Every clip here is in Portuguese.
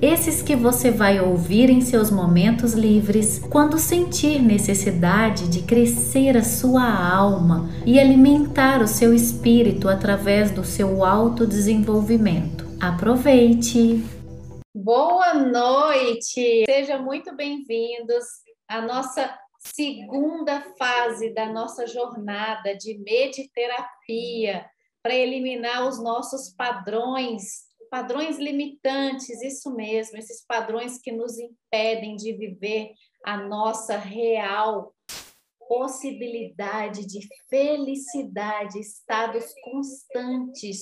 Esses que você vai ouvir em seus momentos livres, quando sentir necessidade de crescer a sua alma e alimentar o seu espírito através do seu autodesenvolvimento. Aproveite! Boa noite! Sejam muito bem-vindos à nossa segunda fase da nossa jornada de mediterapia para eliminar os nossos padrões, padrões limitantes, isso mesmo, esses padrões que nos impedem de viver a nossa real possibilidade de felicidade, estados constantes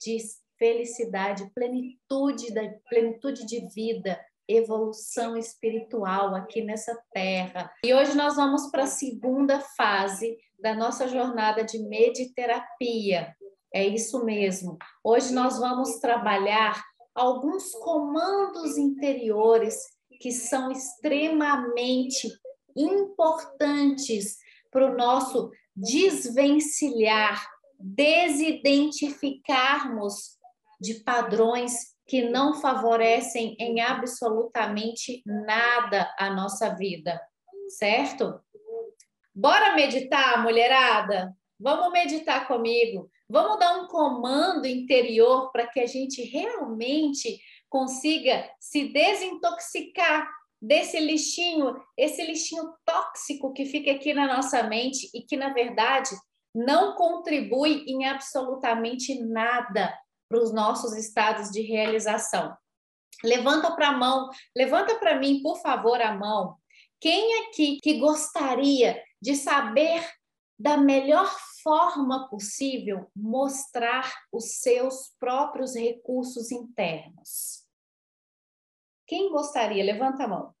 de felicidade, plenitude da plenitude de vida, evolução espiritual aqui nessa terra. E hoje nós vamos para a segunda fase da nossa jornada de mediterapia. É isso mesmo. Hoje nós vamos trabalhar alguns comandos interiores que são extremamente importantes para o nosso desvencilhar, desidentificarmos de padrões que não favorecem em absolutamente nada a nossa vida, certo? Bora meditar, mulherada? Vamos meditar comigo. Vamos dar um comando interior para que a gente realmente consiga se desintoxicar desse lixinho, esse lixinho tóxico que fica aqui na nossa mente e que, na verdade, não contribui em absolutamente nada para os nossos estados de realização. Levanta para a mão, levanta para mim, por favor, a mão. Quem aqui que gostaria de saber da melhor forma possível mostrar os seus próprios recursos internos? Quem gostaria? Levanta a mão.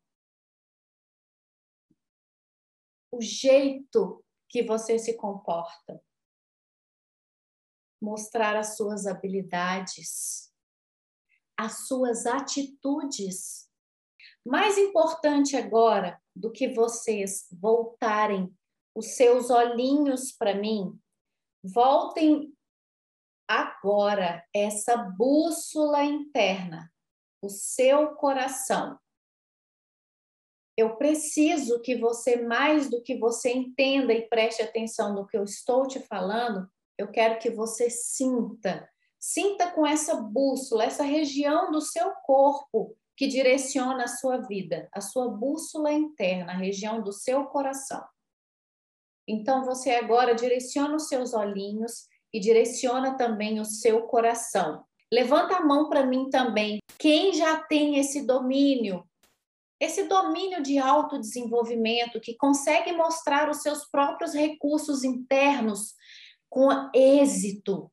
O jeito que você se comporta mostrar as suas habilidades, as suas atitudes. Mais importante agora do que vocês voltarem os seus olhinhos para mim, voltem agora essa bússola interna, o seu coração. Eu preciso que você, mais do que você entenda e preste atenção no que eu estou te falando, eu quero que você sinta, sinta com essa bússola, essa região do seu corpo que direciona a sua vida, a sua bússola interna, a região do seu coração. Então você agora direciona os seus olhinhos e direciona também o seu coração. Levanta a mão para mim também. Quem já tem esse domínio, esse domínio de autodesenvolvimento, que consegue mostrar os seus próprios recursos internos com êxito,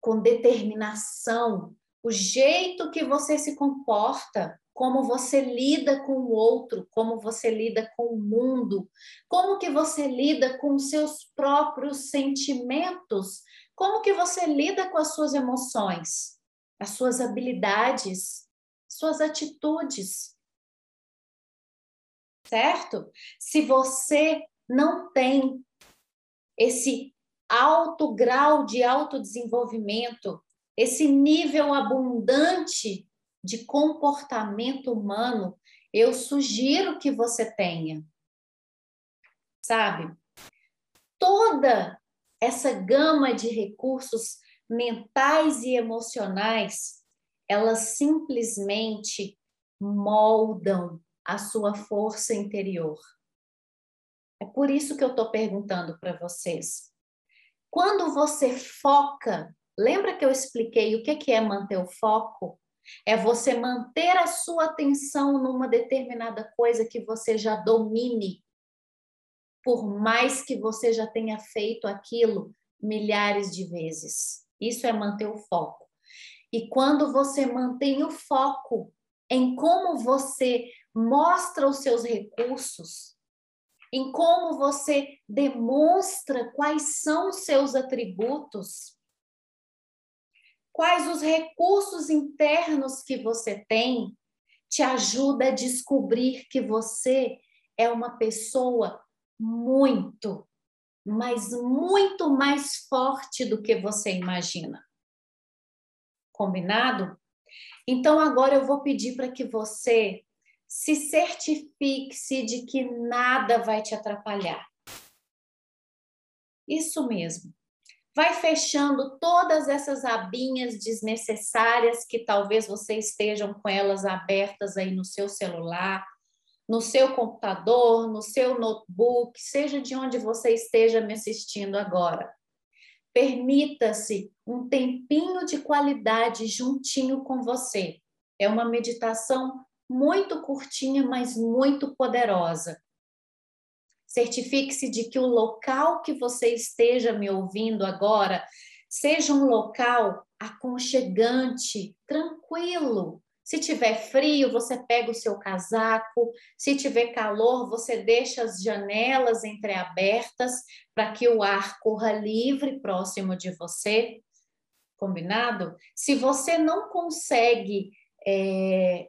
com determinação, o jeito que você se comporta, como você lida com o outro, como você lida com o mundo, como que você lida com seus próprios sentimentos, como que você lida com as suas emoções, as suas habilidades, suas atitudes. Certo? Se você não tem esse alto grau de autodesenvolvimento, esse nível abundante de comportamento humano, eu sugiro que você tenha. Sabe? Toda essa gama de recursos mentais e emocionais, elas simplesmente moldam a sua força interior. É por isso que eu estou perguntando para vocês. Quando você foca, lembra que eu expliquei o que é manter o foco? É você manter a sua atenção numa determinada coisa que você já domine, por mais que você já tenha feito aquilo milhares de vezes. Isso é manter o foco. E quando você mantém o foco em como você mostra os seus recursos, em como você demonstra quais são os seus atributos, quais os recursos internos que você tem, te ajuda a descobrir que você é uma pessoa muito, mas muito mais forte do que você imagina. Combinado? Então agora eu vou pedir para que você se certifique-se de que nada vai te atrapalhar. Isso mesmo. Vai fechando todas essas abinhas desnecessárias que talvez você estejam com elas abertas aí no seu celular, no seu computador, no seu notebook, seja de onde você esteja me assistindo agora. Permita-se um tempinho de qualidade juntinho com você. É uma meditação muito curtinha, mas muito poderosa. Certifique-se de que o local que você esteja me ouvindo agora seja um local aconchegante, tranquilo. Se tiver frio, você pega o seu casaco. Se tiver calor, você deixa as janelas entreabertas para que o ar corra livre próximo de você. Combinado? Se você não consegue é,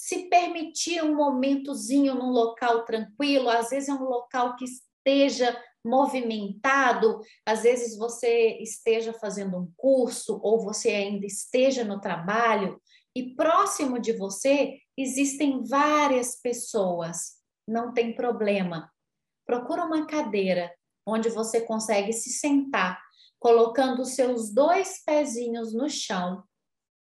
se permitir um momentozinho num local tranquilo, às vezes é um local que esteja movimentado, às vezes você esteja fazendo um curso ou você ainda esteja no trabalho e próximo de você existem várias pessoas. Não tem problema. Procura uma cadeira onde você consegue se sentar, colocando seus dois pezinhos no chão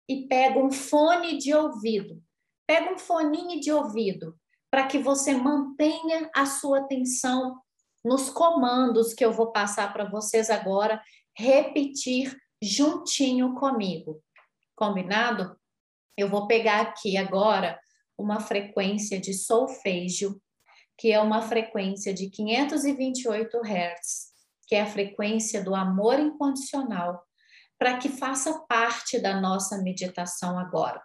e pega um fone de ouvido Pega um foninho de ouvido para que você mantenha a sua atenção nos comandos que eu vou passar para vocês agora, repetir juntinho comigo. Combinado? Eu vou pegar aqui agora uma frequência de solfejo, que é uma frequência de 528 Hz, que é a frequência do amor incondicional, para que faça parte da nossa meditação agora.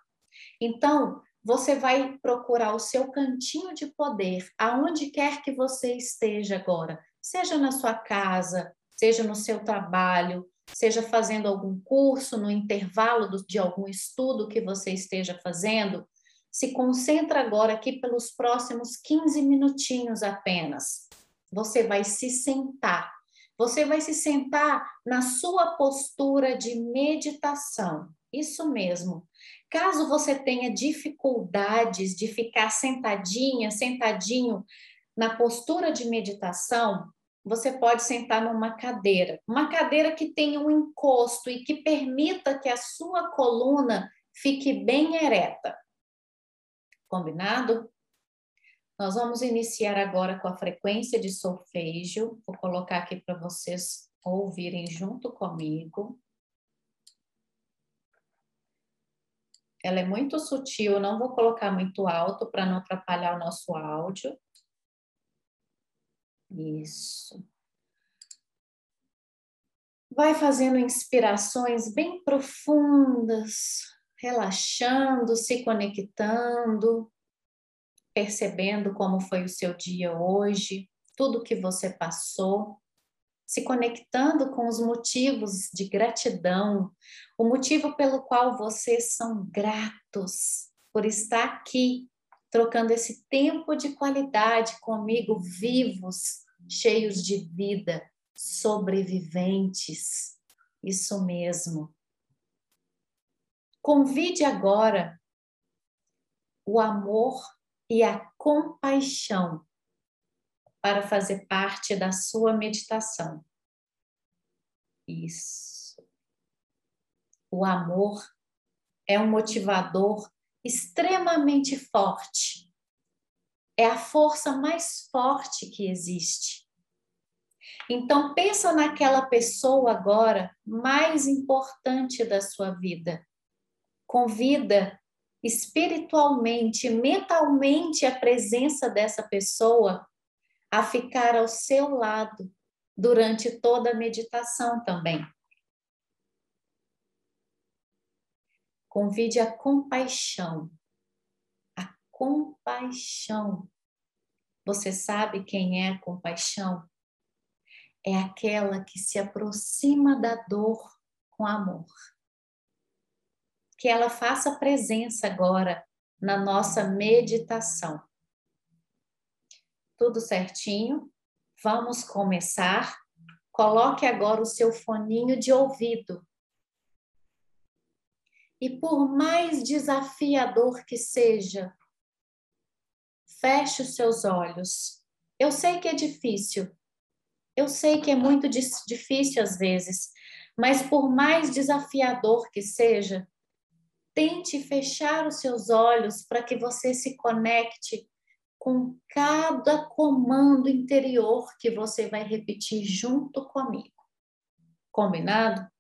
Então, você vai procurar o seu cantinho de poder, aonde quer que você esteja agora, seja na sua casa, seja no seu trabalho, seja fazendo algum curso, no intervalo de algum estudo que você esteja fazendo. Se concentra agora aqui pelos próximos 15 minutinhos apenas. Você vai se sentar. Você vai se sentar na sua postura de meditação. Isso mesmo. Caso você tenha dificuldades de ficar sentadinha, sentadinho na postura de meditação, você pode sentar numa cadeira, uma cadeira que tenha um encosto e que permita que a sua coluna fique bem ereta. Combinado? Nós vamos iniciar agora com a frequência de solfejo. Vou colocar aqui para vocês ouvirem junto comigo. Ela é muito sutil, não vou colocar muito alto para não atrapalhar o nosso áudio. Isso. Vai fazendo inspirações bem profundas, relaxando, se conectando, percebendo como foi o seu dia hoje, tudo que você passou se conectando com os motivos de gratidão, o motivo pelo qual vocês são gratos por estar aqui, trocando esse tempo de qualidade comigo, vivos, cheios de vida, sobreviventes. Isso mesmo. Convide agora o amor e a compaixão para fazer parte da sua meditação. Isso. O amor é um motivador extremamente forte. É a força mais forte que existe. Então pensa naquela pessoa agora mais importante da sua vida. Convida espiritualmente, mentalmente a presença dessa pessoa a ficar ao seu lado durante toda a meditação também. Convide a compaixão, a compaixão Você sabe quem é a compaixão? É aquela que se aproxima da dor com amor. Que ela faça presença agora na nossa meditação. Tudo certinho? Vamos começar. Coloque agora o seu foninho de ouvido. E por mais desafiador que seja, feche os seus olhos. Eu sei que é difícil. Eu sei que é muito difícil às vezes, mas por mais desafiador que seja, tente fechar os seus olhos para que você se conecte com cada comando interior que você vai repetir junto comigo. Combinado?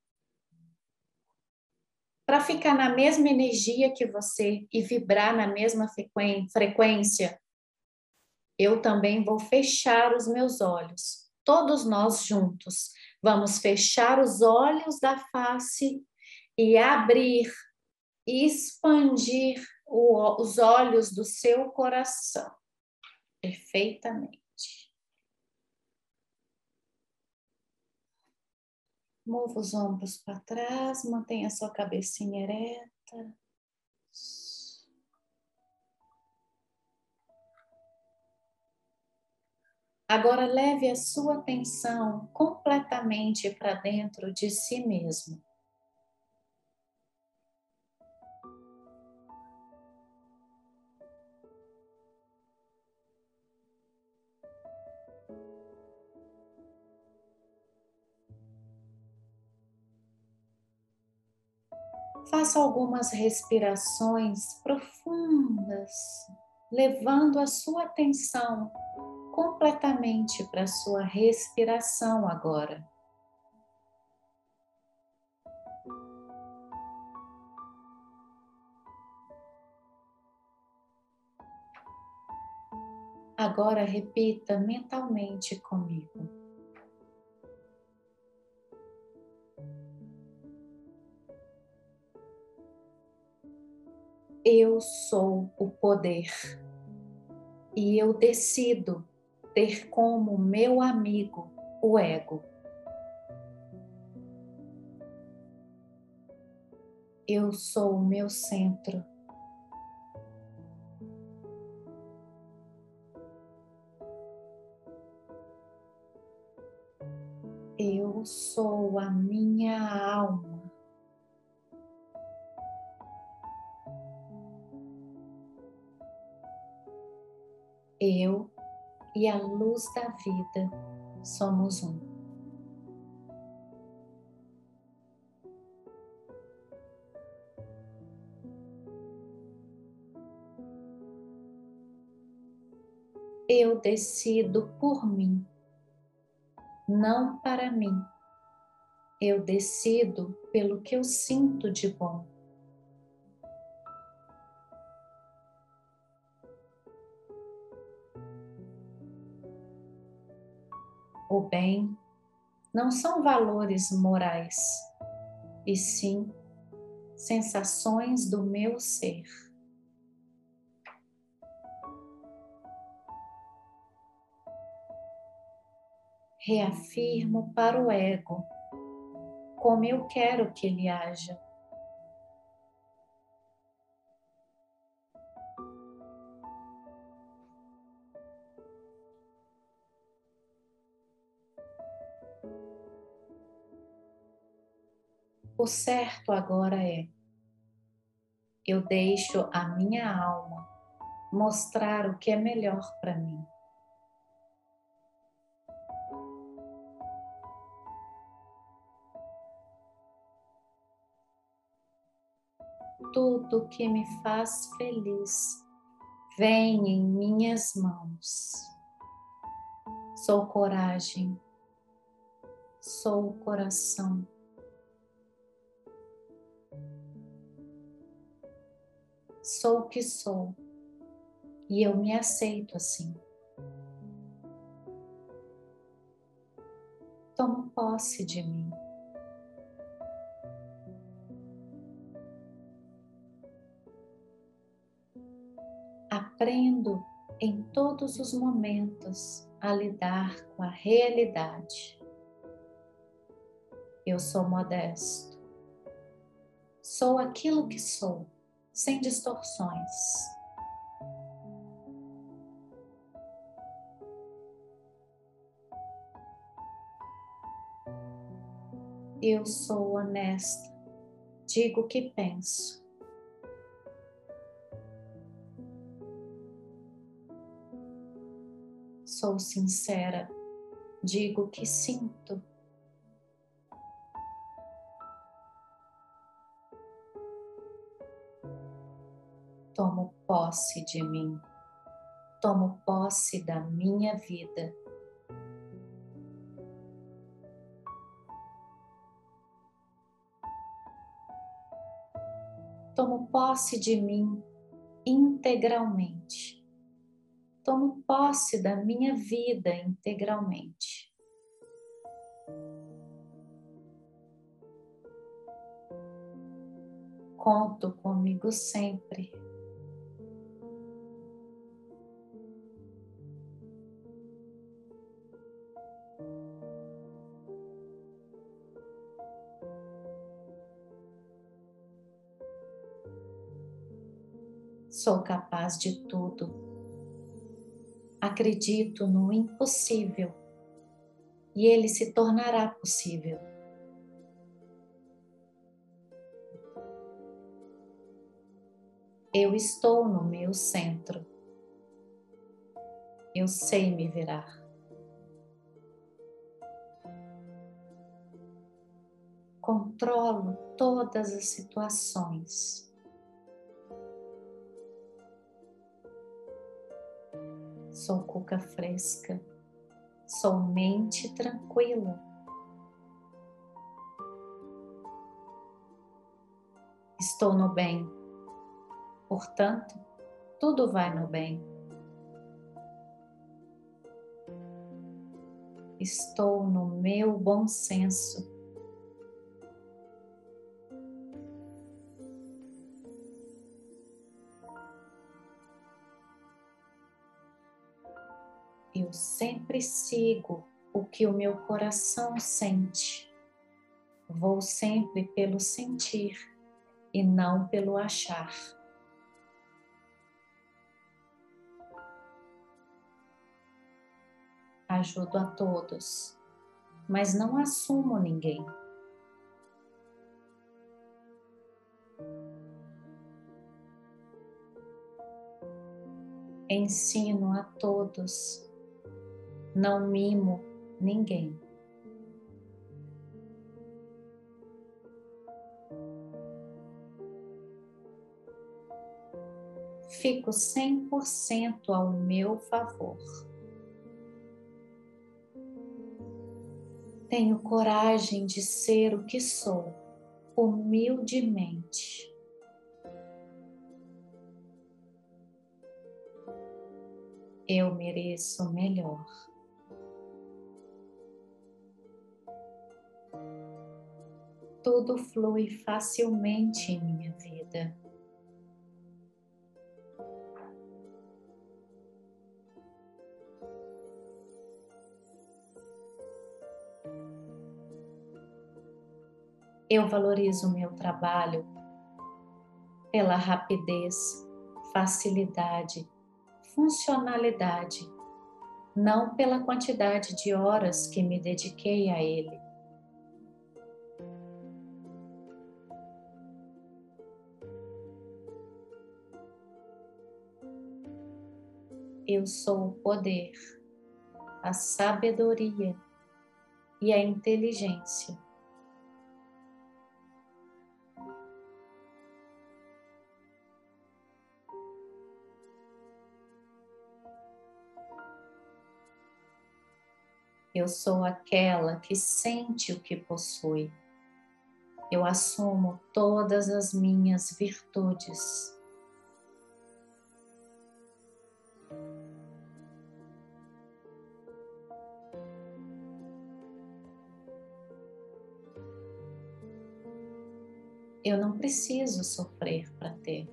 Para ficar na mesma energia que você e vibrar na mesma frequência, eu também vou fechar os meus olhos. Todos nós juntos vamos fechar os olhos da face e abrir expandir o, os olhos do seu coração perfeitamente. Mova os ombros para trás, mantenha sua cabecinha ereta. Agora leve a sua atenção completamente para dentro de si mesmo. Faça algumas respirações profundas, levando a sua atenção completamente para a sua respiração agora. Agora repita mentalmente comigo. Eu sou o poder e eu decido ter como meu amigo o ego. Eu sou o meu centro. Eu sou a minha alma. Eu e a luz da vida somos um. Eu decido por mim, não para mim. Eu decido pelo que eu sinto de bom. O bem não são valores morais, e sim sensações do meu ser. Reafirmo para o ego como eu quero que ele haja. O certo agora é: eu deixo a minha alma mostrar o que é melhor para mim. Tudo que me faz feliz vem em minhas mãos. Sou coragem, sou coração sou o que sou e eu me aceito assim. Tomo posse de mim. Aprendo em todos os momentos a lidar com a realidade. Eu sou modesto. Sou aquilo que sou, sem distorções. Eu sou honesta, digo o que penso. Sou sincera, digo o que sinto. Posse de mim, tomo posse da minha vida. tomo posse de mim integralmente. Tomo posse da minha vida integralmente. Conto comigo sempre. Sou capaz de tudo. Acredito no impossível e ele se tornará possível. Eu estou no meu centro. Eu sei me virar. Controlo todas as situações. Sou cuca fresca, sou mente tranquila. Estou no bem, portanto, tudo vai no bem. Estou no meu bom senso. Sempre sigo o que o meu coração sente. Vou sempre pelo sentir e não pelo achar. Ajudo a todos, mas não assumo ninguém. Ensino a todos não mimo ninguém. Fico 100% ao meu favor. Tenho coragem de ser o que sou, humildemente. Eu mereço melhor. Tudo flui facilmente em minha vida. Eu valorizo o meu trabalho pela rapidez, facilidade, funcionalidade, não pela quantidade de horas que me dediquei a ele. Eu sou o poder, a sabedoria e a inteligência. Eu sou aquela que sente o que possui. Eu assumo todas as minhas virtudes. Eu não preciso sofrer para ter.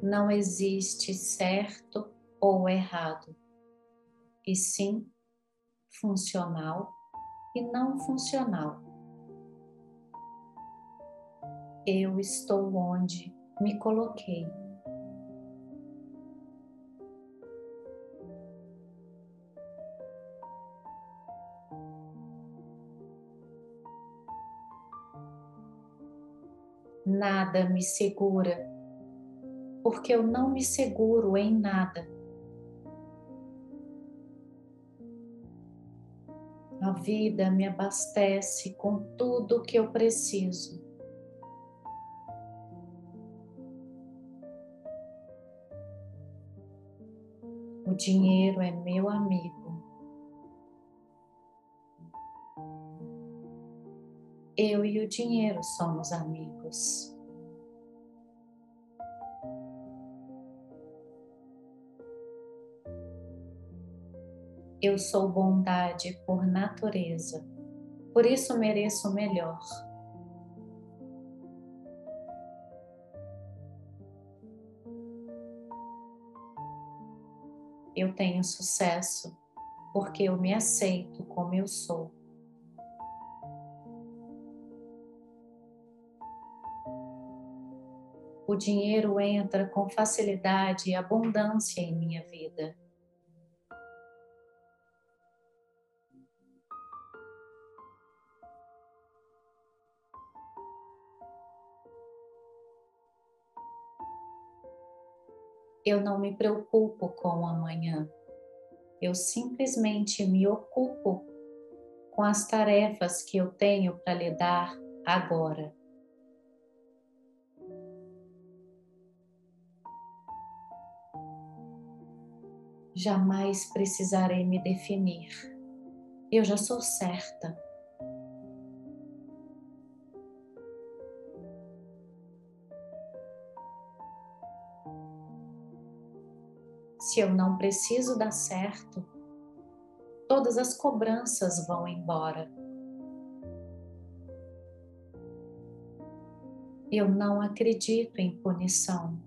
Não existe certo ou errado, e sim funcional e não funcional. Eu estou onde me coloquei. Nada me segura, porque eu não me seguro em nada. A vida me abastece com tudo o que eu preciso. O dinheiro é meu amigo. Eu e o dinheiro somos amigos. Eu sou bondade por natureza, por isso mereço o melhor. Eu tenho sucesso porque eu me aceito como eu sou. O dinheiro entra com facilidade e abundância em minha vida. Eu não me preocupo com o amanhã. Eu simplesmente me ocupo com as tarefas que eu tenho para lidar agora. Jamais precisarei me definir. Eu já sou certa. Se eu não preciso dar certo, todas as cobranças vão embora. Eu não acredito em punição.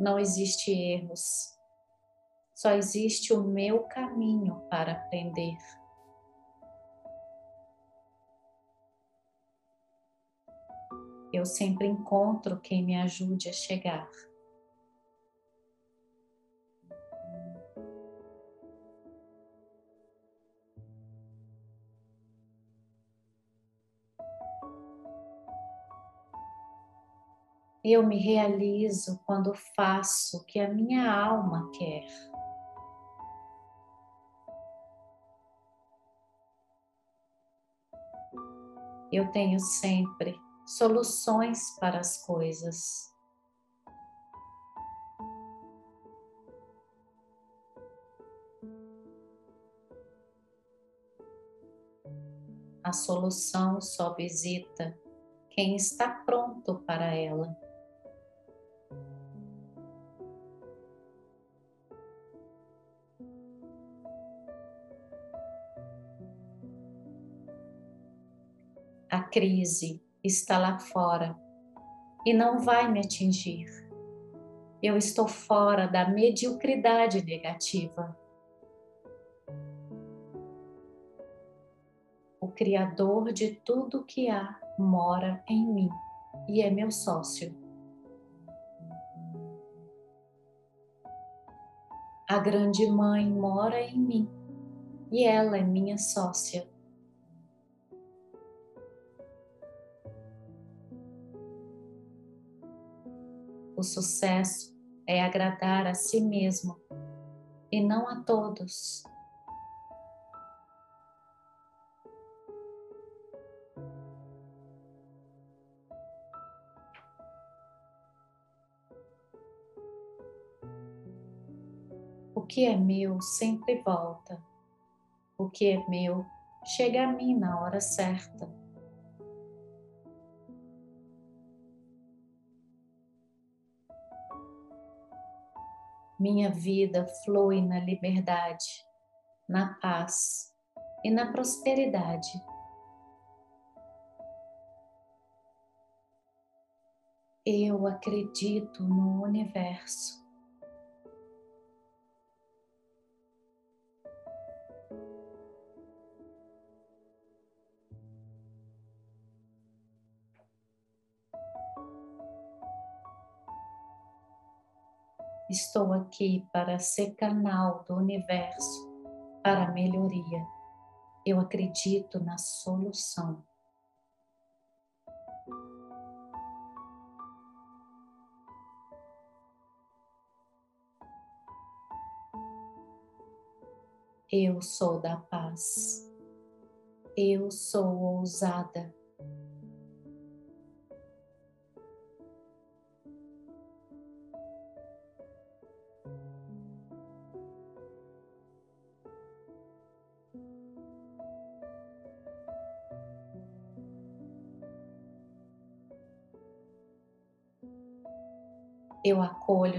Não existe erros, só existe o meu caminho para aprender. Eu sempre encontro quem me ajude a chegar. Eu me realizo quando faço o que a minha alma quer. Eu tenho sempre soluções para as coisas. A solução só visita quem está pronto para ela. A crise está lá fora e não vai me atingir. Eu estou fora da mediocridade negativa. O Criador de tudo que há mora em mim e é meu sócio. A Grande Mãe mora em mim e ela é minha sócia. O sucesso é agradar a si mesmo e não a todos. O que é meu sempre volta. O que é meu chega a mim na hora certa. Minha vida flui na liberdade, na paz e na prosperidade. Eu acredito no universo. Estou aqui para ser canal do universo para a melhoria. Eu acredito na solução. Eu sou da paz. Eu sou ousada.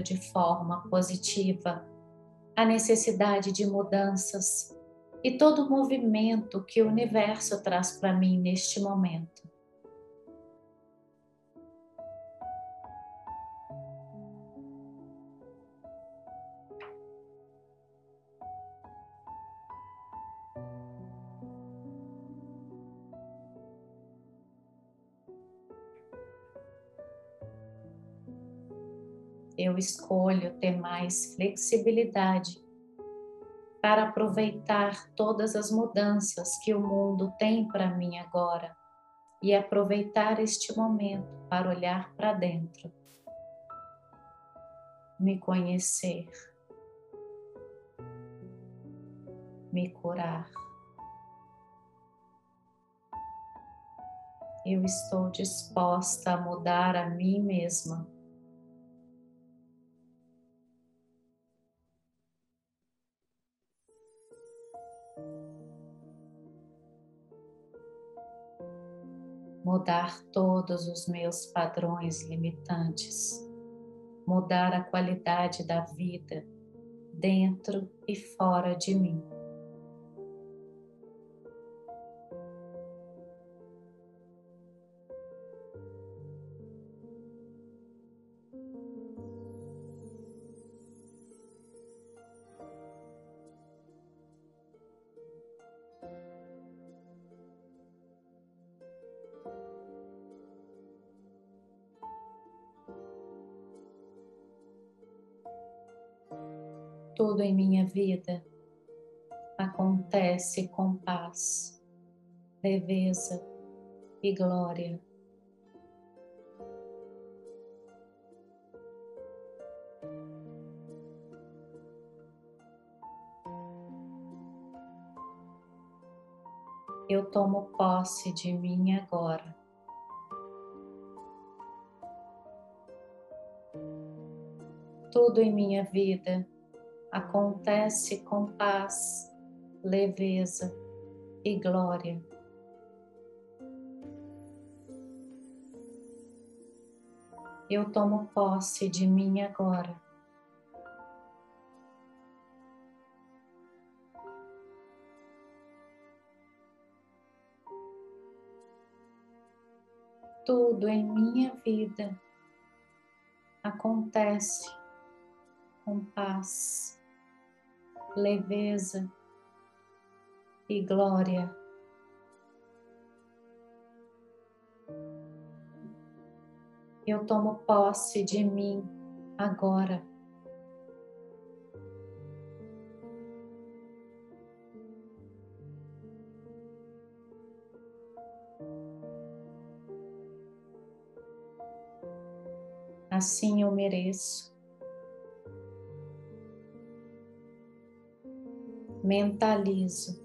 De forma positiva a necessidade de mudanças e todo o movimento que o universo traz para mim neste momento. Escolho ter mais flexibilidade para aproveitar todas as mudanças que o mundo tem para mim agora e aproveitar este momento para olhar para dentro, me conhecer, me curar. Eu estou disposta a mudar a mim mesma mudar todos os meus padrões limitantes, mudar a qualidade da vida dentro e fora de mim. Vida acontece com paz, leveza e glória. Eu tomo posse de mim agora. Tudo em minha vida acontece com paz, leveza e glória. Eu tomo posse de mim agora. Tudo em minha vida acontece com paz, leveza e glória. Eu tomo posse de mim agora. Assim eu mereço. Mentalizo,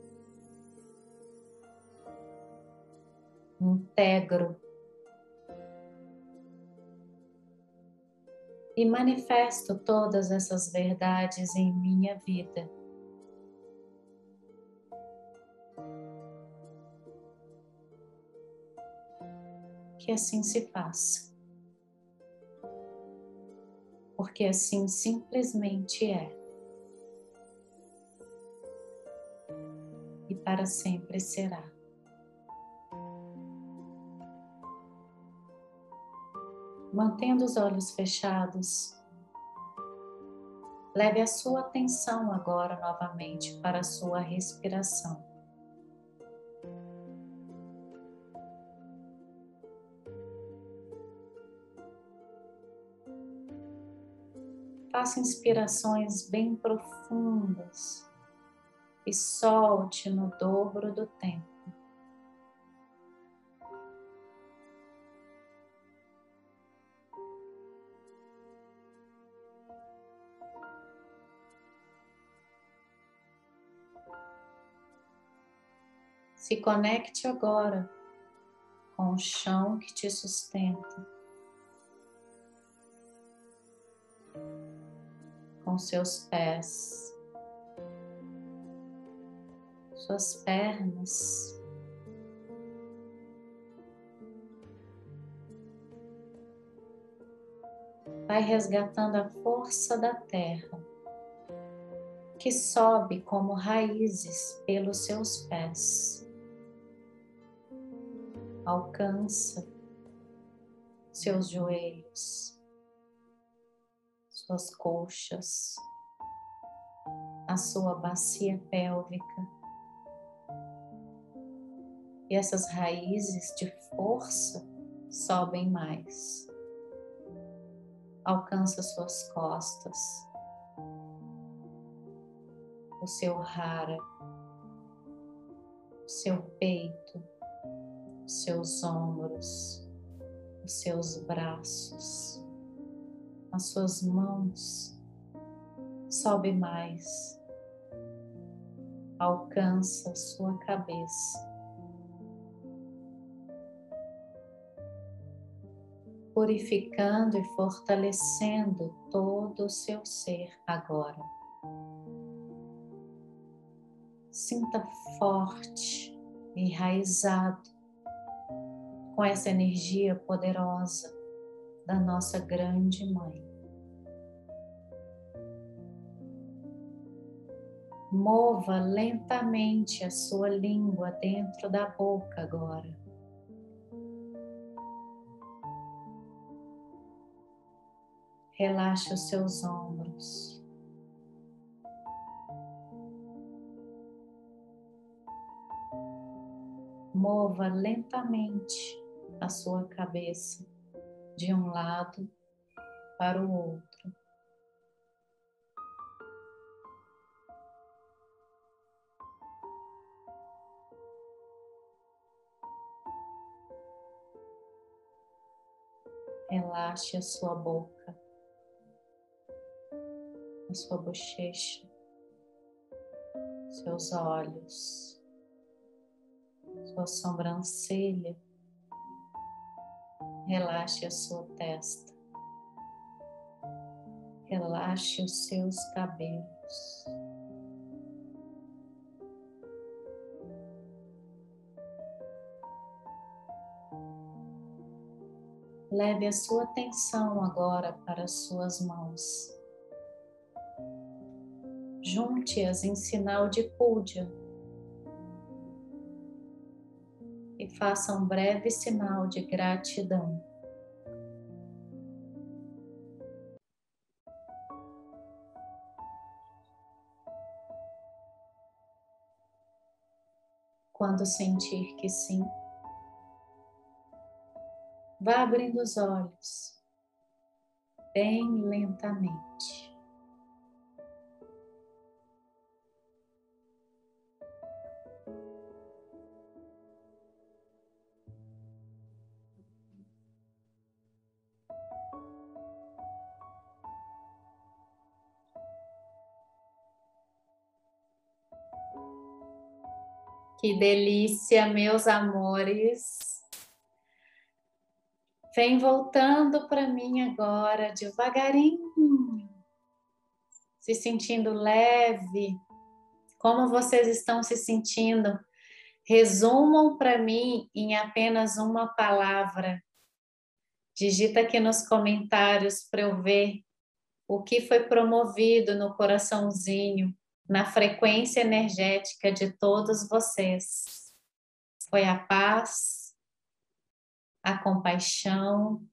integro e manifesto todas essas verdades em minha vida. Que assim se faça, porque assim simplesmente é. Para sempre será. Mantendo os olhos fechados, leve a sua atenção agora novamente para a sua respiração. Faça inspirações bem profundas e solte no dobro do tempo. Se conecte agora com o chão que te sustenta, com seus pés, suas pernas. Vai resgatando a força da terra que sobe como raízes pelos seus pés alcança seus joelhos, suas coxas, a sua bacia pélvica. E essas raízes de força sobem mais. Alcança suas costas, o seu rara, o seu peito os seus ombros, os seus braços, as suas mãos. Sobe mais, alcança sua cabeça. Purificando e fortalecendo todo o seu ser agora. Sinta forte, enraizado com essa energia poderosa da nossa grande mãe. Mova lentamente a sua língua dentro da boca agora. Relaxe os seus ombros. Mova lentamente a sua cabeça de um lado para o outro. Relaxe a sua boca, sua bochecha, seus olhos, sua sobrancelha Relaxe a sua testa. Relaxe os seus cabelos. Leve a sua atenção agora para as suas mãos. Junte-as em sinal de púdia e faça um breve sinal de gratidão. Quando sentir que sim, vá abrindo os olhos bem lentamente. Que delícia, meus amores. Vem voltando para mim agora, devagarinho, se sentindo leve. Como vocês estão se sentindo? Resumam para mim em apenas uma palavra. Digita aqui nos comentários para eu ver o que foi promovido no coraçãozinho na frequência energética de todos vocês. Foi a paz, a compaixão,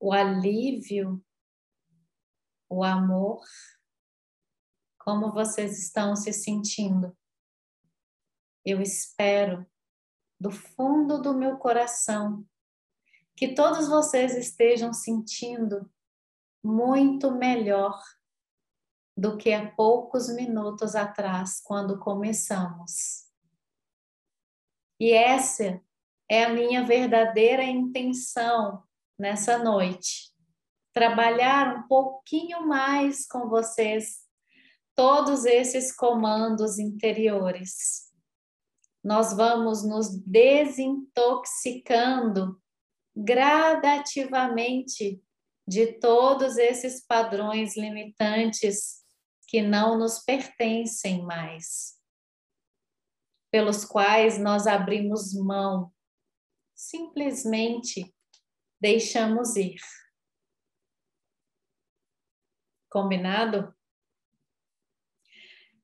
o alívio, o amor. Como vocês estão se sentindo? Eu espero do fundo do meu coração que todos vocês estejam sentindo muito melhor do que há poucos minutos atrás, quando começamos. E essa é a minha verdadeira intenção nessa noite. Trabalhar um pouquinho mais com vocês todos esses comandos interiores. Nós vamos nos desintoxicando gradativamente de todos esses padrões limitantes que não nos pertencem mais, pelos quais nós abrimos mão, simplesmente deixamos ir. Combinado?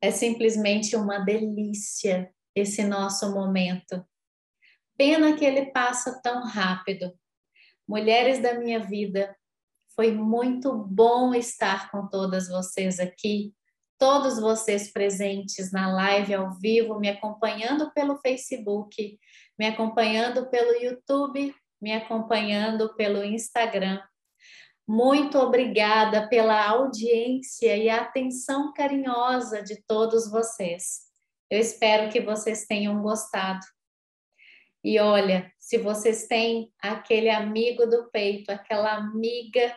É simplesmente uma delícia esse nosso momento. Pena que ele passa tão rápido. Mulheres da minha vida, foi muito bom estar com todas vocês aqui, todos vocês presentes na live ao vivo, me acompanhando pelo Facebook, me acompanhando pelo YouTube, me acompanhando pelo Instagram. Muito obrigada pela audiência e atenção carinhosa de todos vocês. Eu espero que vocês tenham gostado. E olha, se vocês têm aquele amigo do peito, aquela amiga,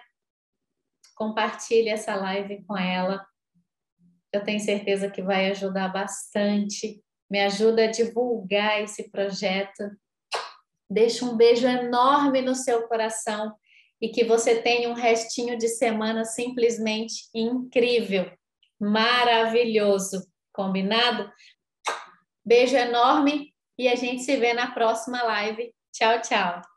compartilhe essa live com ela. Eu tenho certeza que vai ajudar bastante. Me ajuda a divulgar esse projeto. Deixa um beijo enorme no seu coração e que você tenha um restinho de semana simplesmente incrível, maravilhoso. Combinado? Beijo enorme e a gente se vê na próxima live. Tchau, tchau.